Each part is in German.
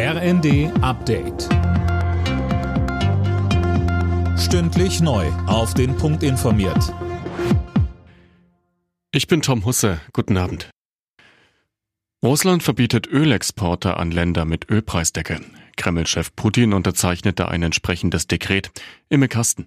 RND Update. Stündlich neu. Auf den Punkt informiert. Ich bin Tom Husse. Guten Abend. Russland verbietet Ölexporte an Länder mit Ölpreisdecke. Kreml-Chef Putin unterzeichnete ein entsprechendes Dekret. Imme Kasten.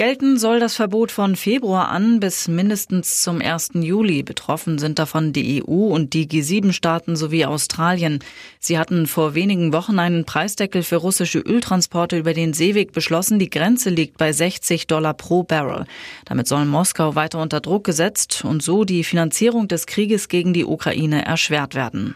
Gelten soll das Verbot von Februar an bis mindestens zum 1. Juli. Betroffen sind davon die EU und die G7-Staaten sowie Australien. Sie hatten vor wenigen Wochen einen Preisdeckel für russische Öltransporte über den Seeweg beschlossen. Die Grenze liegt bei 60 Dollar pro Barrel. Damit soll Moskau weiter unter Druck gesetzt und so die Finanzierung des Krieges gegen die Ukraine erschwert werden.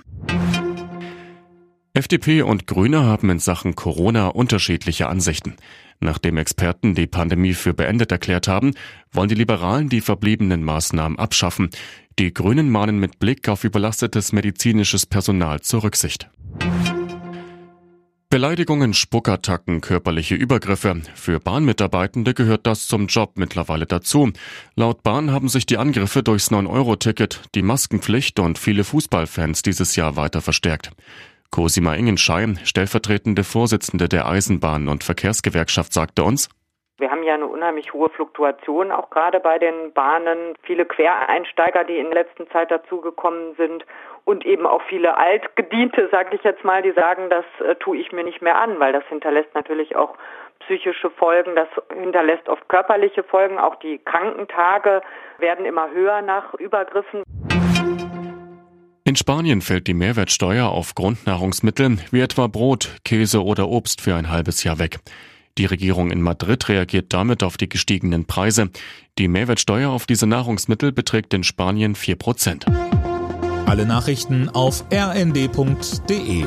FDP und Grüne haben in Sachen Corona unterschiedliche Ansichten. Nachdem Experten die Pandemie für beendet erklärt haben, wollen die Liberalen die verbliebenen Maßnahmen abschaffen. Die Grünen mahnen mit Blick auf überlastetes medizinisches Personal zur Rücksicht. Beleidigungen, Spuckattacken, körperliche Übergriffe. Für Bahnmitarbeitende gehört das zum Job mittlerweile dazu. Laut Bahn haben sich die Angriffe durchs 9-Euro-Ticket, die Maskenpflicht und viele Fußballfans dieses Jahr weiter verstärkt. Cosima Ingenschei, stellvertretende Vorsitzende der Eisenbahn- und Verkehrsgewerkschaft, sagte uns, wir haben ja eine unheimlich hohe Fluktuation, auch gerade bei den Bahnen. Viele Quereinsteiger, die in der letzten Zeit dazugekommen sind und eben auch viele Altgediente, sage ich jetzt mal, die sagen, das äh, tue ich mir nicht mehr an, weil das hinterlässt natürlich auch psychische Folgen, das hinterlässt oft körperliche Folgen. Auch die Krankentage werden immer höher nach Übergriffen. In Spanien fällt die Mehrwertsteuer auf Grundnahrungsmittel wie etwa Brot, Käse oder Obst für ein halbes Jahr weg. Die Regierung in Madrid reagiert damit auf die gestiegenen Preise. Die Mehrwertsteuer auf diese Nahrungsmittel beträgt in Spanien 4 Prozent. Alle Nachrichten auf rnd.de